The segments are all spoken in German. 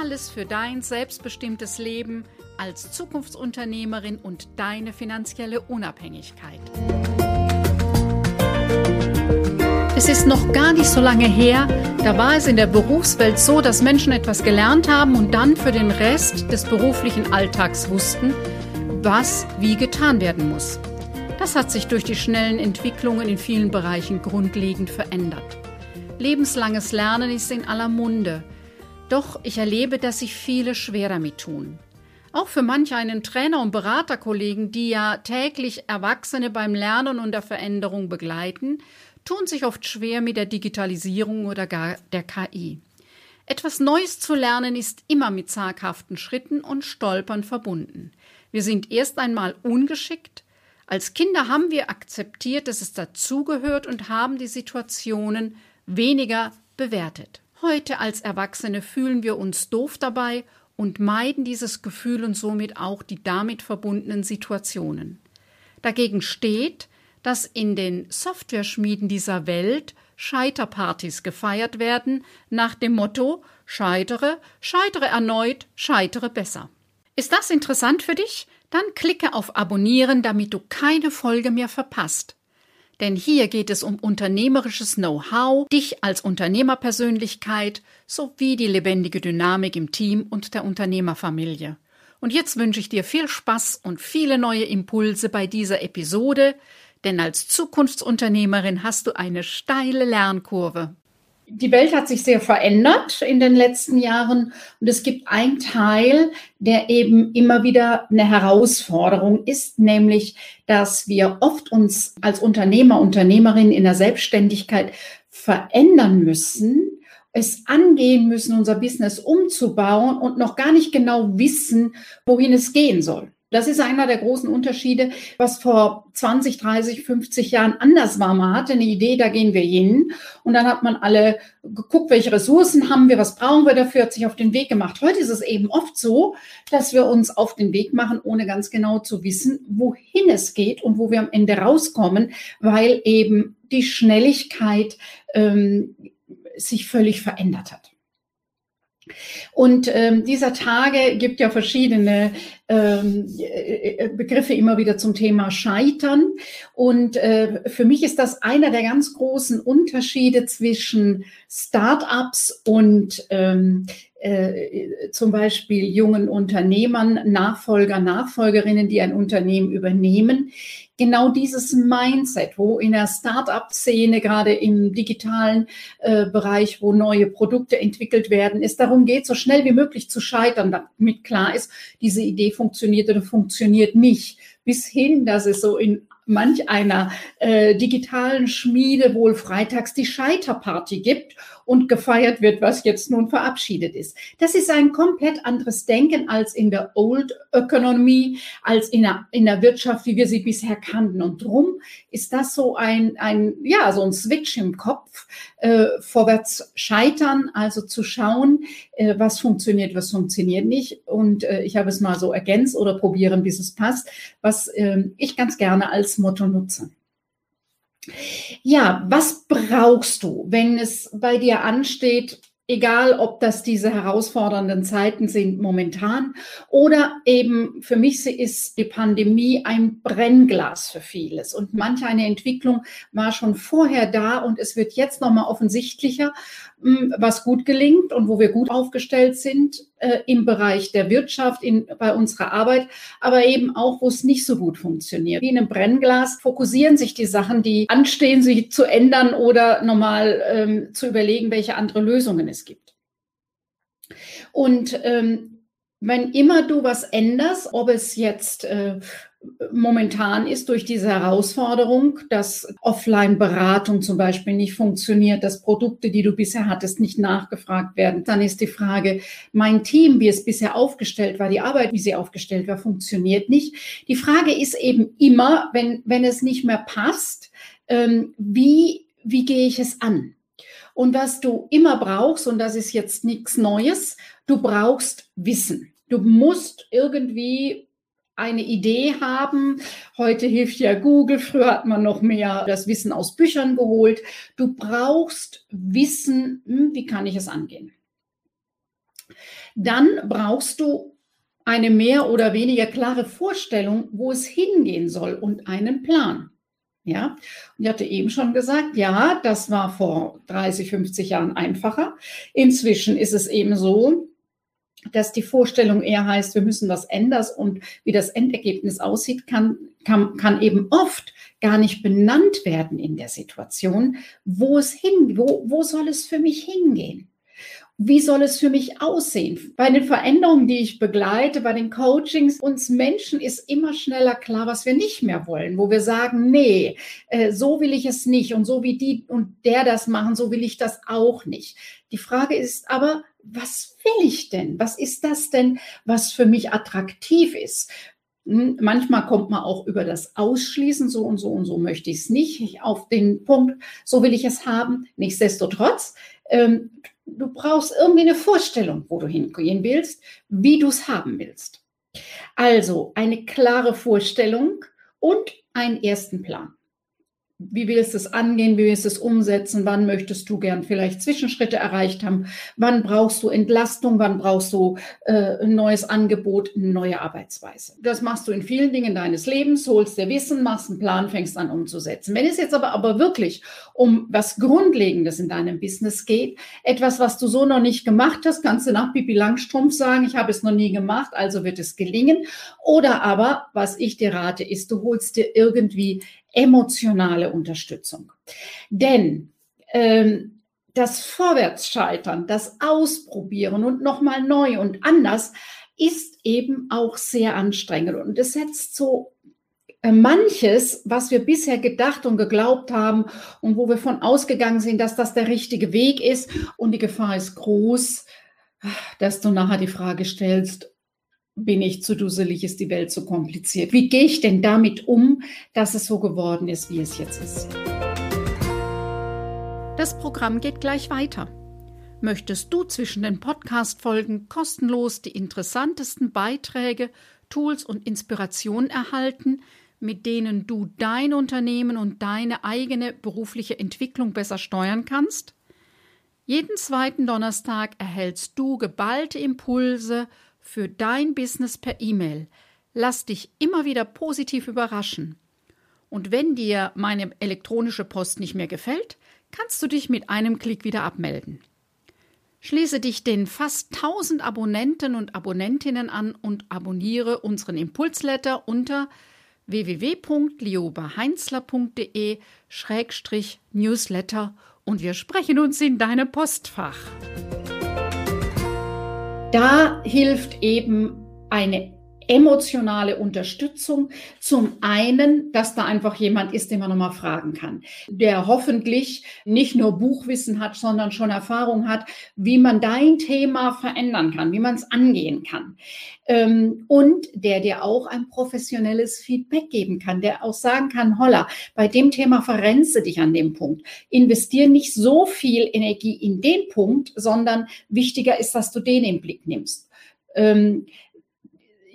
Alles für dein selbstbestimmtes Leben als Zukunftsunternehmerin und deine finanzielle Unabhängigkeit. Es ist noch gar nicht so lange her, da war es in der Berufswelt so, dass Menschen etwas gelernt haben und dann für den Rest des beruflichen Alltags wussten, was wie getan werden muss. Das hat sich durch die schnellen Entwicklungen in vielen Bereichen grundlegend verändert. Lebenslanges Lernen ist in aller Munde. Doch ich erlebe, dass sich viele schwer damit tun. Auch für manch einen Trainer und Beraterkollegen, die ja täglich Erwachsene beim Lernen und der Veränderung begleiten, tun sich oft schwer mit der Digitalisierung oder gar der KI. Etwas Neues zu lernen ist immer mit zaghaften Schritten und Stolpern verbunden. Wir sind erst einmal ungeschickt. Als Kinder haben wir akzeptiert, dass es dazugehört und haben die Situationen weniger bewertet. Heute als Erwachsene fühlen wir uns doof dabei und meiden dieses Gefühl und somit auch die damit verbundenen Situationen. Dagegen steht, dass in den Softwareschmieden dieser Welt Scheiterpartys gefeiert werden nach dem Motto Scheitere, scheitere erneut, scheitere besser. Ist das interessant für dich? Dann klicke auf Abonnieren, damit du keine Folge mehr verpasst. Denn hier geht es um unternehmerisches Know-how, dich als Unternehmerpersönlichkeit sowie die lebendige Dynamik im Team und der Unternehmerfamilie. Und jetzt wünsche ich dir viel Spaß und viele neue Impulse bei dieser Episode, denn als Zukunftsunternehmerin hast du eine steile Lernkurve die Welt hat sich sehr verändert in den letzten Jahren und es gibt einen Teil, der eben immer wieder eine Herausforderung ist, nämlich, dass wir oft uns als Unternehmer, Unternehmerin in der Selbstständigkeit verändern müssen, es angehen müssen, unser Business umzubauen und noch gar nicht genau wissen, wohin es gehen soll. Das ist einer der großen Unterschiede, was vor 20, 30, 50 Jahren anders war. Man hatte eine Idee, da gehen wir hin. Und dann hat man alle geguckt, welche Ressourcen haben wir, was brauchen wir dafür, hat sich auf den Weg gemacht. Heute ist es eben oft so, dass wir uns auf den Weg machen, ohne ganz genau zu wissen, wohin es geht und wo wir am Ende rauskommen, weil eben die Schnelligkeit ähm, sich völlig verändert hat. Und ähm, dieser Tage gibt ja verschiedene ähm, äh, Begriffe immer wieder zum Thema Scheitern. Und äh, für mich ist das einer der ganz großen Unterschiede zwischen Start-ups und ähm, äh, zum Beispiel jungen Unternehmern, Nachfolger, Nachfolgerinnen, die ein Unternehmen übernehmen. Genau dieses Mindset, wo in der Start-up-Szene, gerade im digitalen äh, Bereich, wo neue Produkte entwickelt werden, es darum geht, so schnell wie möglich zu scheitern, damit klar ist, diese Idee funktioniert oder funktioniert nicht. Bis hin, dass es so in manch einer äh, digitalen Schmiede wohl freitags die Scheiterparty gibt und gefeiert wird, was jetzt nun verabschiedet ist. Das ist ein komplett anderes Denken als in der Old Economy, als in der, in der Wirtschaft, wie wir sie bisher kannten. Und drum ist das so ein, ein ja, so ein Switch im Kopf, äh, vorwärts scheitern, also zu schauen, äh, was funktioniert, was funktioniert nicht. Und äh, ich habe es mal so ergänzt oder probieren, bis es passt, was äh, ich ganz gerne als Motto nutze. Ja, was brauchst du, wenn es bei dir ansteht, egal ob das diese herausfordernden Zeiten sind momentan oder eben für mich ist die Pandemie ein Brennglas für vieles. Und manche eine Entwicklung war schon vorher da und es wird jetzt noch mal offensichtlicher was gut gelingt und wo wir gut aufgestellt sind äh, im Bereich der Wirtschaft, in, bei unserer Arbeit, aber eben auch, wo es nicht so gut funktioniert. Wie in einem Brennglas fokussieren sich die Sachen, die anstehen, sich zu ändern oder nochmal ähm, zu überlegen, welche andere Lösungen es gibt. Und ähm, wenn immer du was änderst, ob es jetzt äh, momentan ist durch diese Herausforderung, dass Offline-Beratung zum Beispiel nicht funktioniert, dass Produkte, die du bisher hattest, nicht nachgefragt werden. Dann ist die Frage, mein Team, wie es bisher aufgestellt war, die Arbeit, wie sie aufgestellt war, funktioniert nicht. Die Frage ist eben immer, wenn, wenn es nicht mehr passt, ähm, wie, wie gehe ich es an? Und was du immer brauchst, und das ist jetzt nichts Neues, du brauchst Wissen. Du musst irgendwie eine Idee haben. Heute hilft ja Google, früher hat man noch mehr das Wissen aus Büchern geholt. Du brauchst Wissen, hm, wie kann ich es angehen. Dann brauchst du eine mehr oder weniger klare Vorstellung, wo es hingehen soll und einen Plan. Ja, und ich hatte eben schon gesagt, ja, das war vor 30, 50 Jahren einfacher. Inzwischen ist es eben so, dass die Vorstellung eher heißt, wir müssen was ändern und wie das Endergebnis aussieht, kann, kann, kann eben oft gar nicht benannt werden in der Situation, wo es hin, wo, wo soll es für mich hingehen? Wie soll es für mich aussehen? Bei den Veränderungen, die ich begleite, bei den Coachings, uns Menschen ist immer schneller klar, was wir nicht mehr wollen, wo wir sagen, nee, äh, so will ich es nicht und so wie die und der das machen, so will ich das auch nicht. Die Frage ist aber, was will ich denn? Was ist das denn, was für mich attraktiv ist? Hm, manchmal kommt man auch über das Ausschließen, so und so und so möchte ich es nicht, auf den Punkt, so will ich es haben. Nichtsdestotrotz, ähm, du brauchst irgendwie eine Vorstellung, wo du hingehen willst, wie du es haben willst. Also eine klare Vorstellung und einen ersten Plan wie willst du es angehen, wie willst du es umsetzen, wann möchtest du gern vielleicht Zwischenschritte erreicht haben, wann brauchst du Entlastung, wann brauchst du äh, ein neues Angebot, eine neue Arbeitsweise. Das machst du in vielen Dingen deines Lebens, holst dir Wissen, machst einen Plan, fängst an umzusetzen. Wenn es jetzt aber, aber wirklich um was Grundlegendes in deinem Business geht, etwas, was du so noch nicht gemacht hast, kannst du nach Pipi Langstrumpf sagen, ich habe es noch nie gemacht, also wird es gelingen. Oder aber, was ich dir rate, ist, du holst dir irgendwie emotionale Unterstützung. Denn ähm, das Vorwärtsscheitern, das Ausprobieren und nochmal neu und anders ist eben auch sehr anstrengend und es setzt so äh, manches, was wir bisher gedacht und geglaubt haben und wo wir von ausgegangen sind, dass das der richtige Weg ist und die Gefahr ist groß, dass du nachher die Frage stellst, bin ich zu dusselig, ist die Welt zu kompliziert. Wie gehe ich denn damit um, dass es so geworden ist, wie es jetzt ist? Das Programm geht gleich weiter. Möchtest du zwischen den Podcast-Folgen kostenlos die interessantesten Beiträge, Tools und Inspirationen erhalten, mit denen du dein Unternehmen und deine eigene berufliche Entwicklung besser steuern kannst? Jeden zweiten Donnerstag erhältst du geballte Impulse für dein Business per E-Mail. Lass dich immer wieder positiv überraschen. Und wenn dir meine elektronische Post nicht mehr gefällt, kannst du dich mit einem Klick wieder abmelden. Schließe dich den fast 1000 Abonnenten und Abonnentinnen an und abonniere unseren Impulsletter unter www.liobaheinzler.de-newsletter und wir sprechen uns in deinem Postfach. Da hilft eben eine emotionale Unterstützung. Zum einen, dass da einfach jemand ist, den man nochmal fragen kann, der hoffentlich nicht nur Buchwissen hat, sondern schon Erfahrung hat, wie man dein Thema verändern kann, wie man es angehen kann. Ähm, und der dir auch ein professionelles Feedback geben kann, der auch sagen kann, holla, bei dem Thema verrennst dich an dem Punkt. Investier nicht so viel Energie in den Punkt, sondern wichtiger ist, dass du den im Blick nimmst.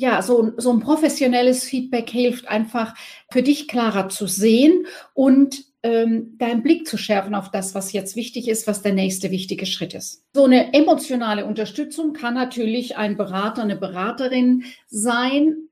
Ja, so, so ein professionelles Feedback hilft einfach für dich klarer zu sehen und ähm, deinen Blick zu schärfen auf das, was jetzt wichtig ist, was der nächste wichtige Schritt ist. So eine emotionale Unterstützung kann natürlich ein Berater, eine Beraterin sein,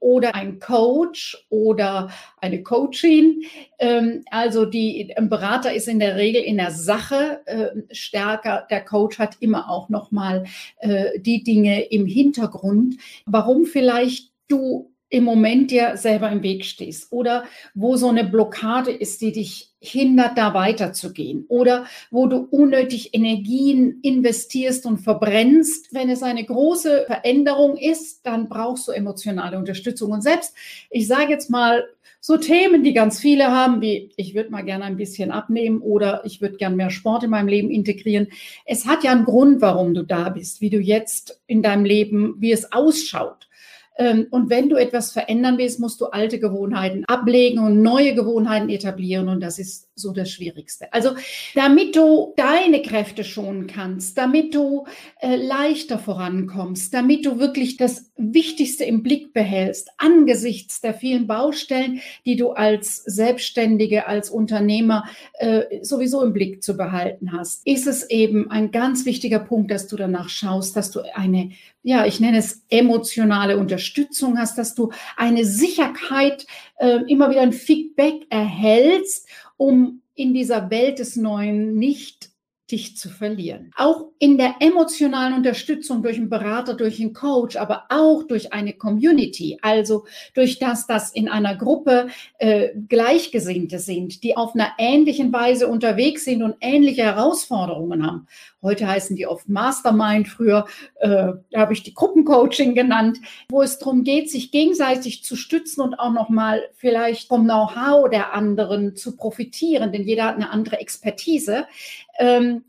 oder ein Coach oder eine Coachin. Ähm, also die, ein Berater ist in der Regel in der Sache äh, stärker. Der Coach hat immer auch noch mal äh, die Dinge im Hintergrund, warum vielleicht du im Moment dir selber im Weg stehst oder wo so eine Blockade ist, die dich hindert, da weiterzugehen oder wo du unnötig Energien investierst und verbrennst. Wenn es eine große Veränderung ist, dann brauchst du emotionale Unterstützung. Und selbst, ich sage jetzt mal, so Themen, die ganz viele haben, wie ich würde mal gerne ein bisschen abnehmen oder ich würde gerne mehr Sport in meinem Leben integrieren. Es hat ja einen Grund, warum du da bist, wie du jetzt in deinem Leben, wie es ausschaut. Ähm, und wenn du etwas verändern willst, musst du alte Gewohnheiten ablegen und neue Gewohnheiten etablieren. Und das ist so das Schwierigste. Also damit du deine Kräfte schonen kannst, damit du äh, leichter vorankommst, damit du wirklich das Wichtigste im Blick behältst, angesichts der vielen Baustellen, die du als Selbstständige, als Unternehmer äh, sowieso im Blick zu behalten hast, ist es eben ein ganz wichtiger Punkt, dass du danach schaust, dass du eine, ja, ich nenne es emotionale Unterstützung hast, dass du eine Sicherheit, äh, immer wieder ein Feedback erhältst um in dieser Welt des Neuen nicht dich zu verlieren. Auch in der emotionalen Unterstützung durch einen Berater, durch einen Coach, aber auch durch eine Community, also durch das, dass in einer Gruppe äh, Gleichgesinnte sind, die auf einer ähnlichen Weise unterwegs sind und ähnliche Herausforderungen haben. Heute heißen die oft Mastermind, früher äh, habe ich die Gruppencoaching genannt, wo es darum geht, sich gegenseitig zu stützen und auch nochmal vielleicht vom Know-how der anderen zu profitieren, denn jeder hat eine andere Expertise. Ähm,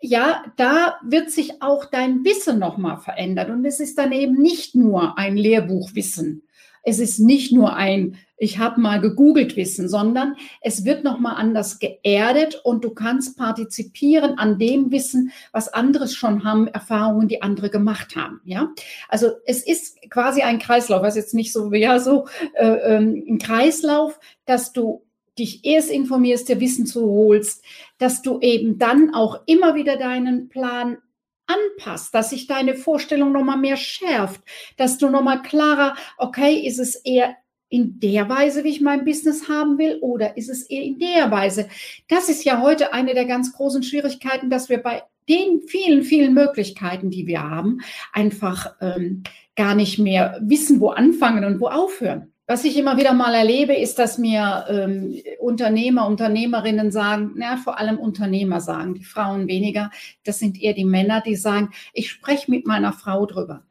ja, da wird sich auch dein Wissen nochmal verändern. Und es ist dann eben nicht nur ein Lehrbuchwissen. Es ist nicht nur ein, ich habe mal gegoogelt Wissen, sondern es wird nochmal anders geerdet und du kannst partizipieren an dem Wissen, was andere schon haben, Erfahrungen, die andere gemacht haben. Ja, also es ist quasi ein Kreislauf, was jetzt nicht so, ja, so äh, ähm, ein Kreislauf, dass du dich erst informierst, dir Wissen zuholst, dass du eben dann auch immer wieder deinen Plan anpasst, dass sich deine Vorstellung nochmal mehr schärft, dass du nochmal klarer, okay, ist es eher in der Weise, wie ich mein Business haben will, oder ist es eher in der Weise? Das ist ja heute eine der ganz großen Schwierigkeiten, dass wir bei den vielen, vielen Möglichkeiten, die wir haben, einfach ähm, gar nicht mehr wissen, wo anfangen und wo aufhören. Was ich immer wieder mal erlebe, ist, dass mir ähm, Unternehmer, Unternehmerinnen sagen, na, vor allem Unternehmer sagen, die Frauen weniger, das sind eher die Männer, die sagen, ich spreche mit meiner Frau drüber.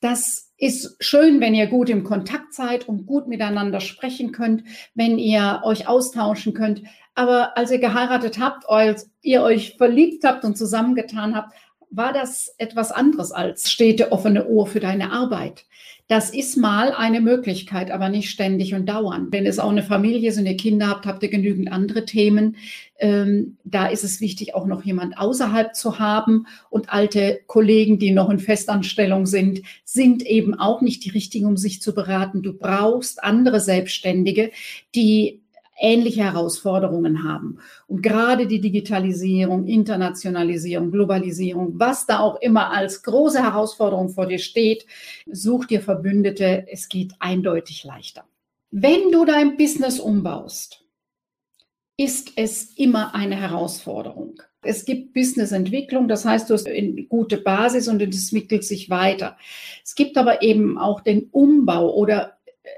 Das ist schön, wenn ihr gut im Kontakt seid und gut miteinander sprechen könnt, wenn ihr euch austauschen könnt. Aber als ihr geheiratet habt, als ihr euch verliebt habt und zusammengetan habt, war das etwas anderes als stete offene Ohr für deine Arbeit. Das ist mal eine Möglichkeit, aber nicht ständig und dauernd. Wenn es auch eine Familie ist und ihr Kinder habt, habt ihr genügend andere Themen. Ähm, da ist es wichtig, auch noch jemand außerhalb zu haben. Und alte Kollegen, die noch in Festanstellung sind, sind eben auch nicht die richtigen, um sich zu beraten. Du brauchst andere Selbstständige, die ähnliche Herausforderungen haben. Und gerade die Digitalisierung, Internationalisierung, Globalisierung, was da auch immer als große Herausforderung vor dir steht, such dir Verbündete. Es geht eindeutig leichter. Wenn du dein Business umbaust, ist es immer eine Herausforderung. Es gibt Businessentwicklung, das heißt, du hast eine gute Basis und es entwickelt sich weiter. Es gibt aber eben auch den Umbau oder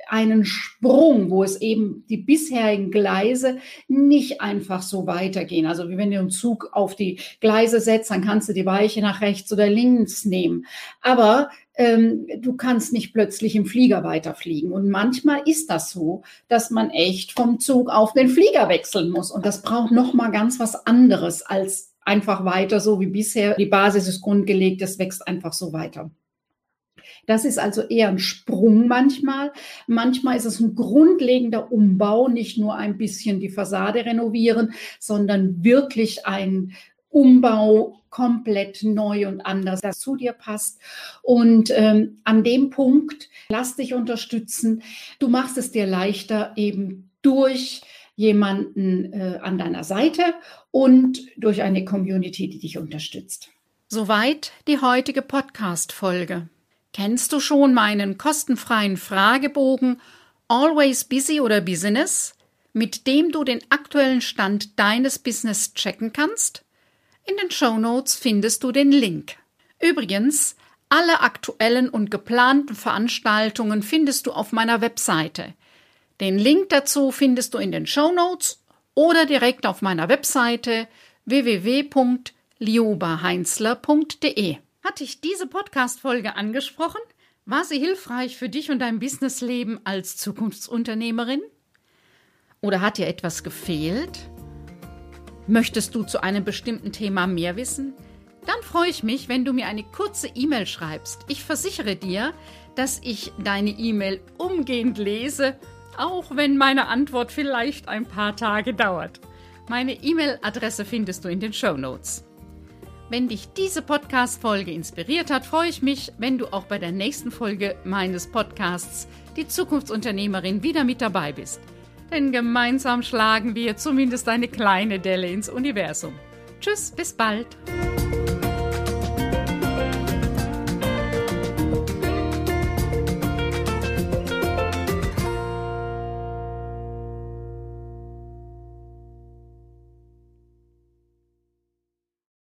einen Sprung, wo es eben die bisherigen Gleise nicht einfach so weitergehen. Also wie wenn du einen Zug auf die Gleise setzt, dann kannst du die Weiche nach rechts oder links nehmen. Aber ähm, du kannst nicht plötzlich im Flieger weiterfliegen. Und manchmal ist das so, dass man echt vom Zug auf den Flieger wechseln muss. Und das braucht noch mal ganz was anderes als einfach weiter so wie bisher. Die Basis ist grundgelegt, es wächst einfach so weiter. Das ist also eher ein Sprung manchmal. Manchmal ist es ein grundlegender Umbau, nicht nur ein bisschen die Fassade renovieren, sondern wirklich ein Umbau komplett neu und anders, das zu dir passt. Und ähm, an dem Punkt, lass dich unterstützen. Du machst es dir leichter eben durch jemanden äh, an deiner Seite und durch eine Community, die dich unterstützt. Soweit die heutige Podcast-Folge. Kennst du schon meinen kostenfreien Fragebogen Always Busy oder Business, mit dem du den aktuellen Stand deines Business checken kannst? In den Show Notes findest du den Link. Übrigens, Alle aktuellen und geplanten Veranstaltungen findest du auf meiner Webseite. Den Link dazu findest du in den Show Notes oder direkt auf meiner Webseite www.liobaheinzler.de. Hat dich diese Podcast-Folge angesprochen? War sie hilfreich für dich und dein Businessleben als Zukunftsunternehmerin? Oder hat dir etwas gefehlt? Möchtest du zu einem bestimmten Thema mehr wissen? Dann freue ich mich, wenn du mir eine kurze E-Mail schreibst. Ich versichere dir, dass ich deine E-Mail umgehend lese, auch wenn meine Antwort vielleicht ein paar Tage dauert. Meine E-Mail-Adresse findest du in den Show Notes. Wenn dich diese Podcast-Folge inspiriert hat, freue ich mich, wenn du auch bei der nächsten Folge meines Podcasts Die Zukunftsunternehmerin wieder mit dabei bist. Denn gemeinsam schlagen wir zumindest eine kleine Delle ins Universum. Tschüss, bis bald.